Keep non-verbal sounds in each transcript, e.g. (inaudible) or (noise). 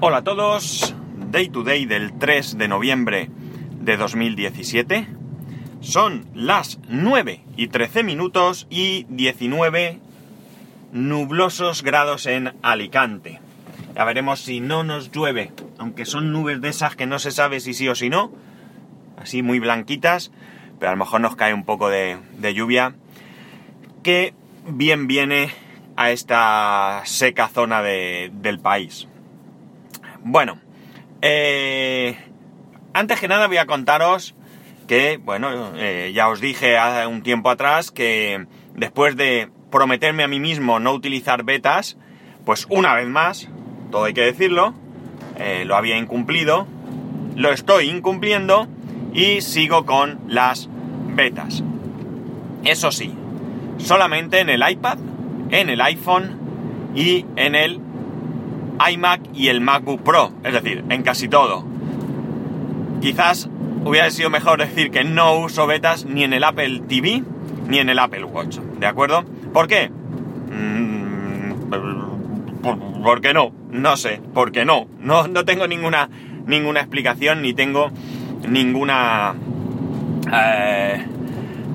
Hola a todos, Day to Day del 3 de noviembre de 2017. Son las 9 y 13 minutos y 19 nublosos grados en Alicante. Ya veremos si no nos llueve, aunque son nubes de esas que no se sabe si sí o si no, así muy blanquitas, pero a lo mejor nos cae un poco de, de lluvia, que bien viene a esta seca zona de- del país. Bueno, eh, antes que nada voy a contaros que, bueno, eh, ya os dije hace un tiempo atrás que después de prometerme a mí mismo no utilizar betas, pues una vez más, todo hay que decirlo, eh, lo había incumplido, lo estoy incumpliendo y sigo con las betas. Eso sí, solamente en el iPad, en el iPhone y en el iMac y el MacBook Pro, es decir, en casi todo. Quizás hubiera sido mejor decir que no uso betas ni en el Apple TV ni en el Apple Watch, ¿de acuerdo? ¿Por qué? Mm, por- ¿Por qué no? No sé, ¿por qué no? No, no tengo ninguna, ninguna explicación ni tengo ninguna... eh,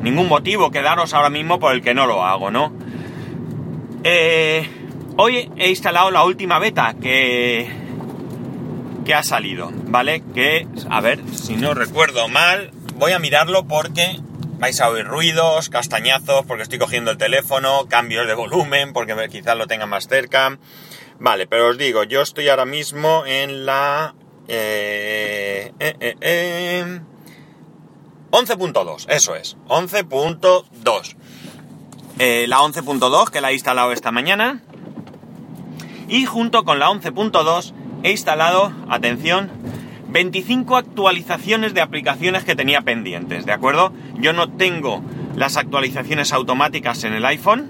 ningún motivo que daros ahora mismo por el que no lo hago, ¿no? Eh, hoy he instalado la última beta que, que ha salido, ¿vale? Que, a ver, si no recuerdo mal, voy a mirarlo porque vais a oír ruidos, castañazos, porque estoy cogiendo el teléfono, cambios de volumen, porque quizás lo tenga más cerca. Vale, pero os digo, yo estoy ahora mismo en la... eh, eh, eh, eh, 11.2, eso es, 11.2. Eh, la 11.2 que la he instalado esta mañana. Y junto con la 11.2 he instalado, atención, 25 actualizaciones de aplicaciones que tenía pendientes, ¿de acuerdo? Yo no tengo las actualizaciones automáticas en el iPhone.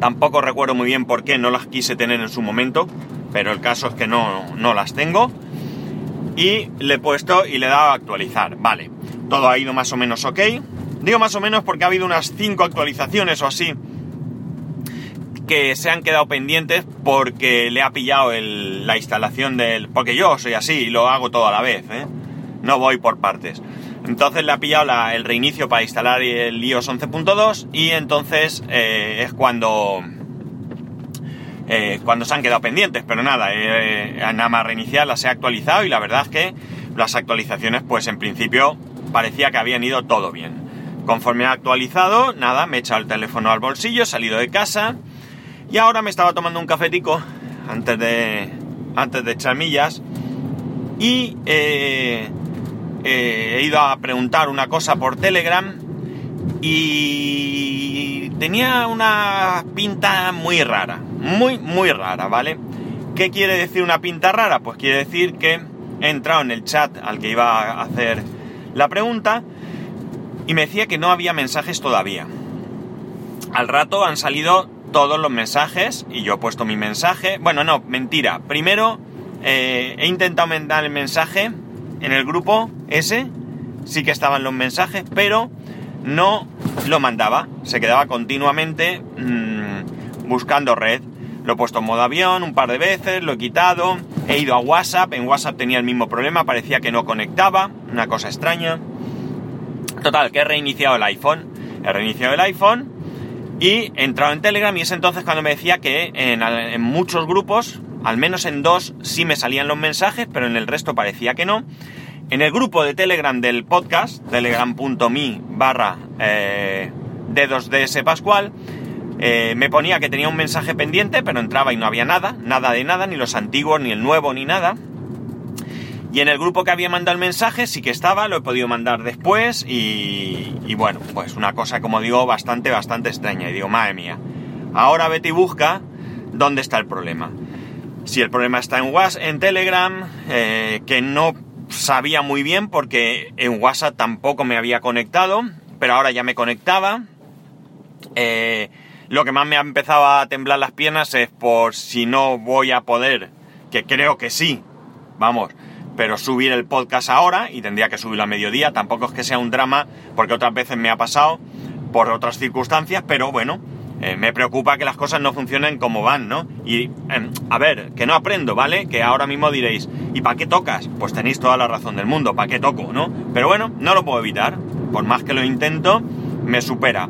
Tampoco recuerdo muy bien por qué no las quise tener en su momento, pero el caso es que no, no las tengo. Y le he puesto y le he dado a actualizar. Vale, todo ha ido más o menos ok. Digo más o menos porque ha habido unas 5 actualizaciones o así que se han quedado pendientes porque le ha pillado el- la instalación del... Porque yo soy así y lo hago todo a la vez, ¿eh? No voy por partes. Entonces le ha pillado la- el reinicio para instalar el iOS 11.2 y entonces eh, es cuando... eh, cuando se han quedado pendientes, pero nada, eh, nada más reiniciar las he actualizado y la verdad es que las actualizaciones pues en principio parecía que habían ido todo bien. Conforme ha actualizado, nada, me he echado el teléfono al bolsillo, he salido de casa y ahora me estaba tomando un cafetico antes de, antes de echar millas y eh, eh, he ido a preguntar una cosa por Telegram y tenía una pinta muy rara, muy, muy rara, ¿vale? ¿Qué quiere decir una pinta rara? Pues quiere decir que he entrado en el chat al que iba a hacer la pregunta y me decía que no había mensajes todavía. Al rato han salido todos los mensajes y yo he puesto mi mensaje. Bueno, no, mentira. Primero eh, he intentado mandar el mensaje en el grupo ese, sí que estaban los mensajes, pero no lo mandaba. Se quedaba continuamente mm, buscando red. Lo he puesto en modo avión un par de veces, lo he quitado, he ido a WhatsApp, en WhatsApp tenía el mismo problema, parecía que no conectaba, una cosa extraña. Total, que he reiniciado el iPhone. He reiniciado el iPhone y he entrado en Telegram y es entonces cuando me decía que en, en muchos grupos, al menos en dos, sí me salían los mensajes, pero en el resto parecía que no. En el grupo de Telegram del podcast, telegram.me barra eh, D2DS Pascual, eh, me ponía que tenía un mensaje pendiente, pero entraba y no había nada, nada de nada, ni los antiguos, ni el nuevo, ni nada. Y en el grupo que había mandado el mensaje sí que estaba, lo he podido mandar después y, y bueno, pues una cosa, como digo, bastante, bastante extraña. Y digo, madre mía, ahora vete y busca dónde está el problema. Si el problema está en WhatsApp, en Telegram, eh, que no sabía muy bien porque en WhatsApp tampoco me había conectado, pero ahora ya me conectaba. Eh, lo que más me ha empezado a temblar las piernas es por si no voy a poder, que creo que sí, vamos, pero subir el podcast ahora y tendría que subirlo a mediodía. Tampoco es que sea un drama, porque otras veces me ha pasado por otras circunstancias, pero bueno, eh, me preocupa que las cosas no funcionen como van, ¿no? Y, em, a ver, que no aprendo, ¿vale? Que ahora mismo diréis, ¿y para qué tocas? Pues tenéis toda la razón del mundo, ¿para qué toco, no? Pero bueno, no lo puedo evitar. Por más que lo intento, me supera.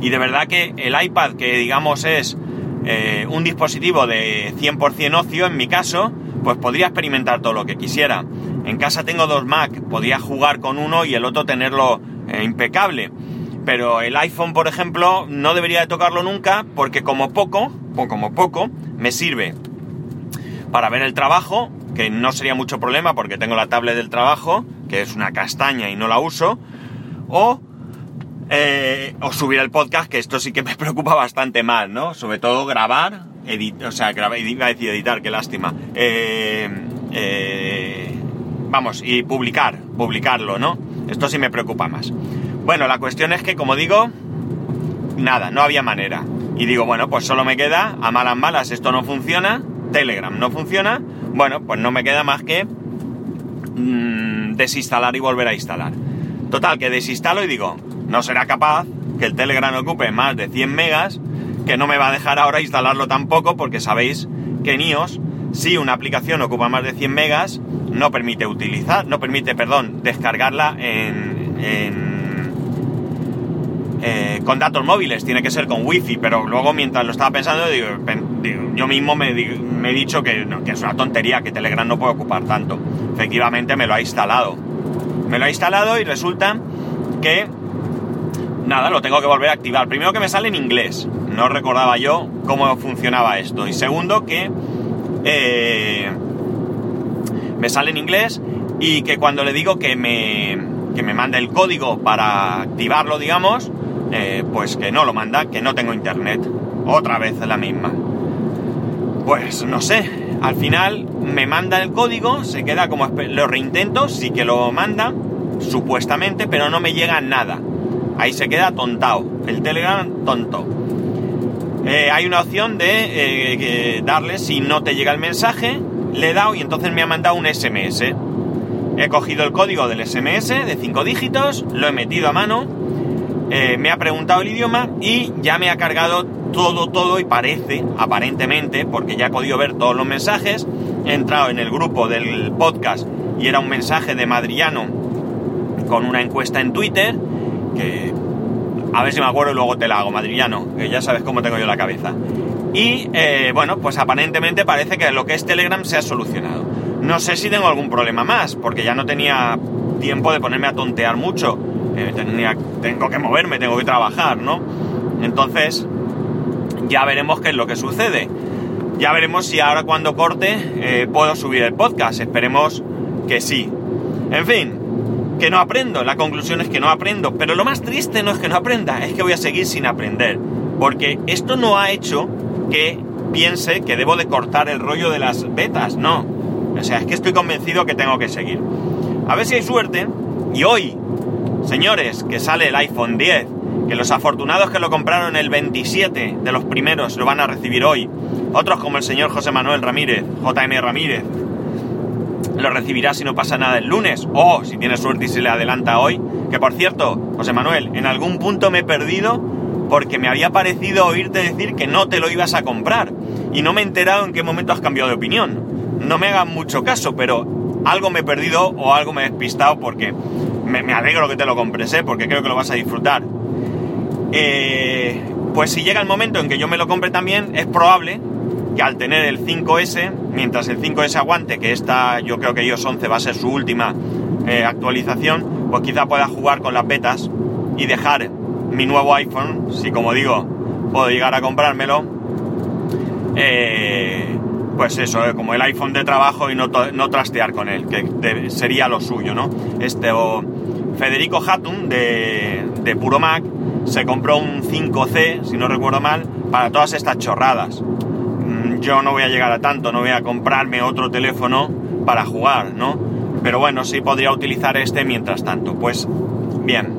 Y de verdad que el iPad, que digamos es eh, un dispositivo de 100% ocio, en mi caso, pues podría experimentar todo lo que quisiera. En casa tengo dos Mac, podría jugar con uno y el otro tenerlo eh, impecable pero el iPhone, por ejemplo, no debería de tocarlo nunca porque como poco, o como poco, me sirve para ver el trabajo, que no sería mucho problema porque tengo la tablet del trabajo, que es una castaña y no la uso, o, eh, o subir el podcast, que esto sí que me (laughs) preocupa bastante más, ¿no? Sobre todo grabar, editar, o sea, grabar, iba a decir editar, qué lástima. Eh, eh, vamos, y publicar, publicarlo, ¿no? Esto sí me preocupa más. Bueno, la cuestión es que, como digo, nada, no había manera. Y digo, bueno, pues solo me queda, a malas malas, esto no funciona, Telegram no funciona, bueno, pues no me queda más que mm, desinstalar y volver a instalar. Total, que desinstalo y digo, no será capaz que el Telegram ocupe más de 100 megas, que no me va a dejar ahora instalarlo tampoco, porque sabéis que en iOS, si una aplicación ocupa más de 100 megas, no permite utilizar, no permite, perdón, descargarla en eh, con datos móviles, tiene que ser con wifi, pero luego mientras lo estaba pensando, digo, yo mismo me, he dicho que, es una tontería, que Telegram no puede ocupar tanto. Efectivamente me lo ha instalado. Me lo ha instalado y resulta que, nada, lo tengo que volver a activar. Primero que me sale en inglés, no recordaba yo cómo funcionaba esto. Y segundo que eh, me sale en inglés y que cuando le digo que me, que me mande el código para activarlo, digamos, eh, pues que no lo manda, que no tengo internet. Otra vez la misma. Pues no sé, al final me manda el código, se queda como lo reintento, sí que lo manda, supuestamente, pero no me llega nada. Ahí se queda tontado, el Telegram tonto. Eh, hay una opción de eh, darle, si no te llega el mensaje, le he dado y entonces me ha mandado un SMS. He cogido el código del SMS de 5 dígitos, lo he metido a mano eh, me ha preguntado el idioma y ya me ha cargado todo, todo y parece, aparentemente, porque ya he podido ver todos los mensajes, he entrado en el grupo del podcast y era un mensaje de Madriano con una encuesta en Twitter, que a ver si me acuerdo y luego te la hago, Madriano, que ya sabes cómo tengo yo la cabeza. Y eh, bueno, pues aparentemente parece que lo que es Telegram se ha solucionado. No sé si tengo algún problema más, porque ya no tenía tiempo de ponerme a tontear mucho eh, tengo que moverme, tengo que trabajar, ¿no? Entonces, ya veremos qué es lo que sucede. Ya veremos si ahora cuando corte eh, puedo subir el podcast. Esperemos que sí. En fin, que no aprendo. La conclusión es que no aprendo. Pero lo más triste no es que no aprenda, es que voy a seguir sin aprender. Porque esto no ha hecho que piense que debo de cortar el rollo de las betas. No. O sea, es que estoy convencido que tengo que seguir. A ver si hay suerte. Y hoy, Señores, que sale el iPhone 10, que los afortunados que lo compraron el 27 de los primeros lo van a recibir hoy. Otros como el señor José Manuel Ramírez, JM Ramírez, lo recibirá si no pasa nada el lunes o si tiene suerte y se le adelanta hoy. Que por cierto, José Manuel, en algún punto me he perdido porque me había parecido oírte decir que no te lo ibas a comprar y no me he enterado en qué momento has cambiado de opinión. No me hagan mucho caso, pero algo me he perdido o algo me he despistado porque me, alegro que te lo compres, ¿eh? porque creo que lo vas a disfrutar. Eh, pues si llega el momento en que yo me lo compre también, es probable que al tener el 5S, mientras el 5S aguante, que esta yo creo que iOS 11 va a ser su última eh, actualización, pues quizá pueda jugar con las betas y dejar mi nuevo iPhone, si como digo, puedo llegar a comprármelo, pues eso, como el iPhone de trabajo y no, trastear con él, que sería lo suyo, ¿no? Este, Federico Hatun de, de Puro Mac se compró un 5C, si no recuerdo mal, para todas estas chorradas. Yo no voy a llegar a tanto, no voy a comprarme otro teléfono para jugar, ¿no? Pero bueno, sí podría utilizar este mientras tanto. Pues bien,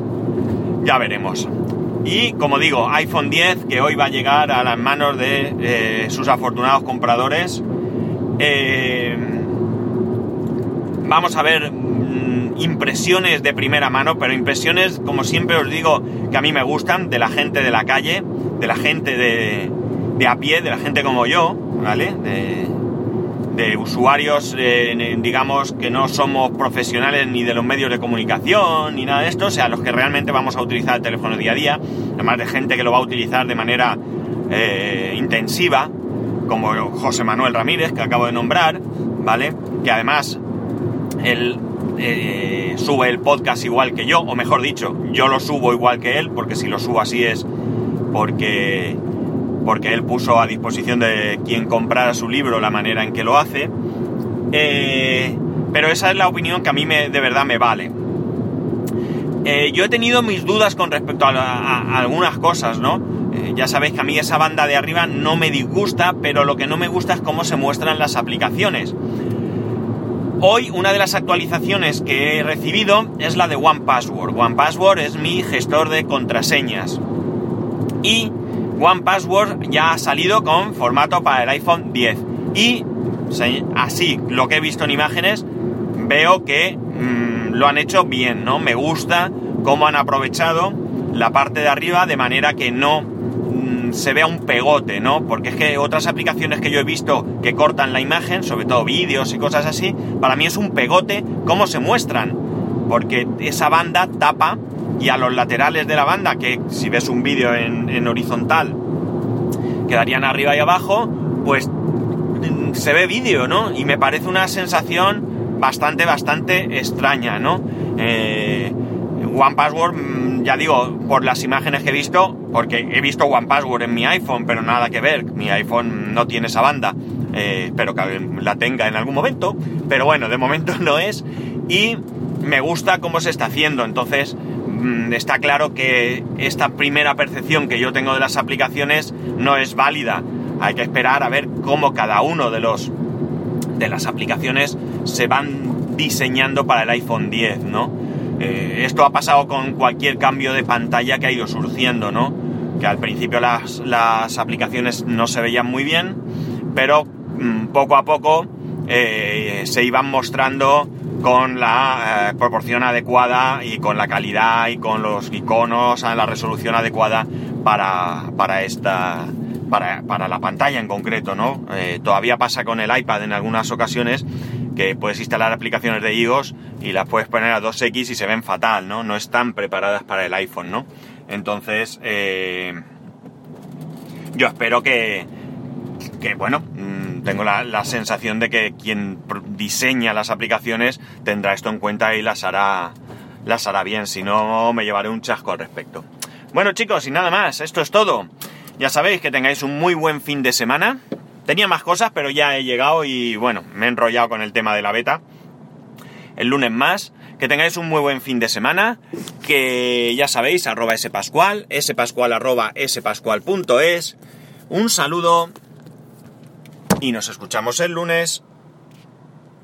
ya veremos. Y como digo, iPhone 10 que hoy va a llegar a las manos de eh, sus afortunados compradores. Eh, vamos a ver mm, impresiones de primera mano, pero impresiones, como siempre os digo, que a mí me gustan, de la gente de la calle, de la gente de, de a pie, de la gente como yo, ¿vale? De, usuarios, eh, digamos, que no somos profesionales ni de los medios de comunicación ni nada de esto, o sea, los que realmente vamos a utilizar el teléfono día a día, además de gente que lo va a utilizar de manera eh, intensiva, como José Manuel Ramírez, que acabo de nombrar, ¿vale? Que además él eh, sube el podcast igual que yo, o mejor dicho, yo lo subo igual que él, porque si lo subo así es porque porque él puso a disposición de quien comprara su libro la manera en que lo hace. Eh, pero esa es la opinión que a mí me, de verdad me vale. Eh, yo he tenido mis dudas con respecto a, algunas cosas, ¿no? Eh, ya sabéis que a mí esa banda de arriba no me disgusta, pero lo que no me gusta es cómo se muestran las aplicaciones. Hoy una de las actualizaciones que he recibido es la de OnePassword. OnePassword es mi gestor de contraseñas. Y One Password ya ha salido con formato para el iPhone 10. Y así, lo que he visto en imágenes, veo que mm, lo han hecho bien, ¿no? Me gusta cómo han aprovechado la parte de arriba de manera que no mm, se vea un pegote, ¿no? Porque es que otras aplicaciones que yo he visto que cortan la imagen, sobre todo vídeos y cosas así, para mí es un pegote cómo se muestran. Porque esa banda tapa y a los laterales de la banda, que si ves un vídeo en, horizontal, quedarían arriba y abajo, pues mm, se ve vídeo, ¿no? Y me parece una sensación bastante, bastante extraña, ¿no? Eh, One Password, mm, ya digo, por las imágenes que he visto, porque he visto One Password en mi iPhone, pero nada que ver, mi iPhone no tiene esa banda, eh, espero que la tenga en algún momento, pero bueno, de momento (laughs) no es, y me gusta cómo se está haciendo, entonces está claro que esta primera percepción que yo tengo de las aplicaciones no es válida. Hay que esperar a ver cómo cada uno de los de las aplicaciones se van diseñando para el iPhone 10, ¿no? Eh, esto ha pasado con cualquier cambio de pantalla que ha ido surgiendo, ¿no? Que al principio las, las aplicaciones no se veían muy bien, pero mm, poco a poco eh, se iban mostrando con la eh, proporción adecuada y con la calidad y con los iconos la resolución adecuada para, para esta para, la pantalla en concreto, ¿no? Eh, todavía pasa con el iPad en algunas ocasiones que puedes instalar aplicaciones de iOS y las puedes poner a 2X y se ven fatal, ¿no? No están preparadas para el iPhone, ¿no? Entonces, eh, yo espero que, que bueno, tengo la, sensación de que quien diseña las aplicaciones tendrá esto en cuenta y las hará, las hará bien, si no me llevaré un chasco al respecto. Bueno chicos, y nada más, esto es todo. Ya sabéis que tengáis un muy buen fin de semana. Tenía más cosas, pero ya he llegado y bueno, me he enrollado con el tema de la beta. El lunes más. Que tengáis un muy buen fin de semana. Que ya sabéis, arroba spascual, spascual arroba spascual.es. Un saludo y nos escuchamos el lunes.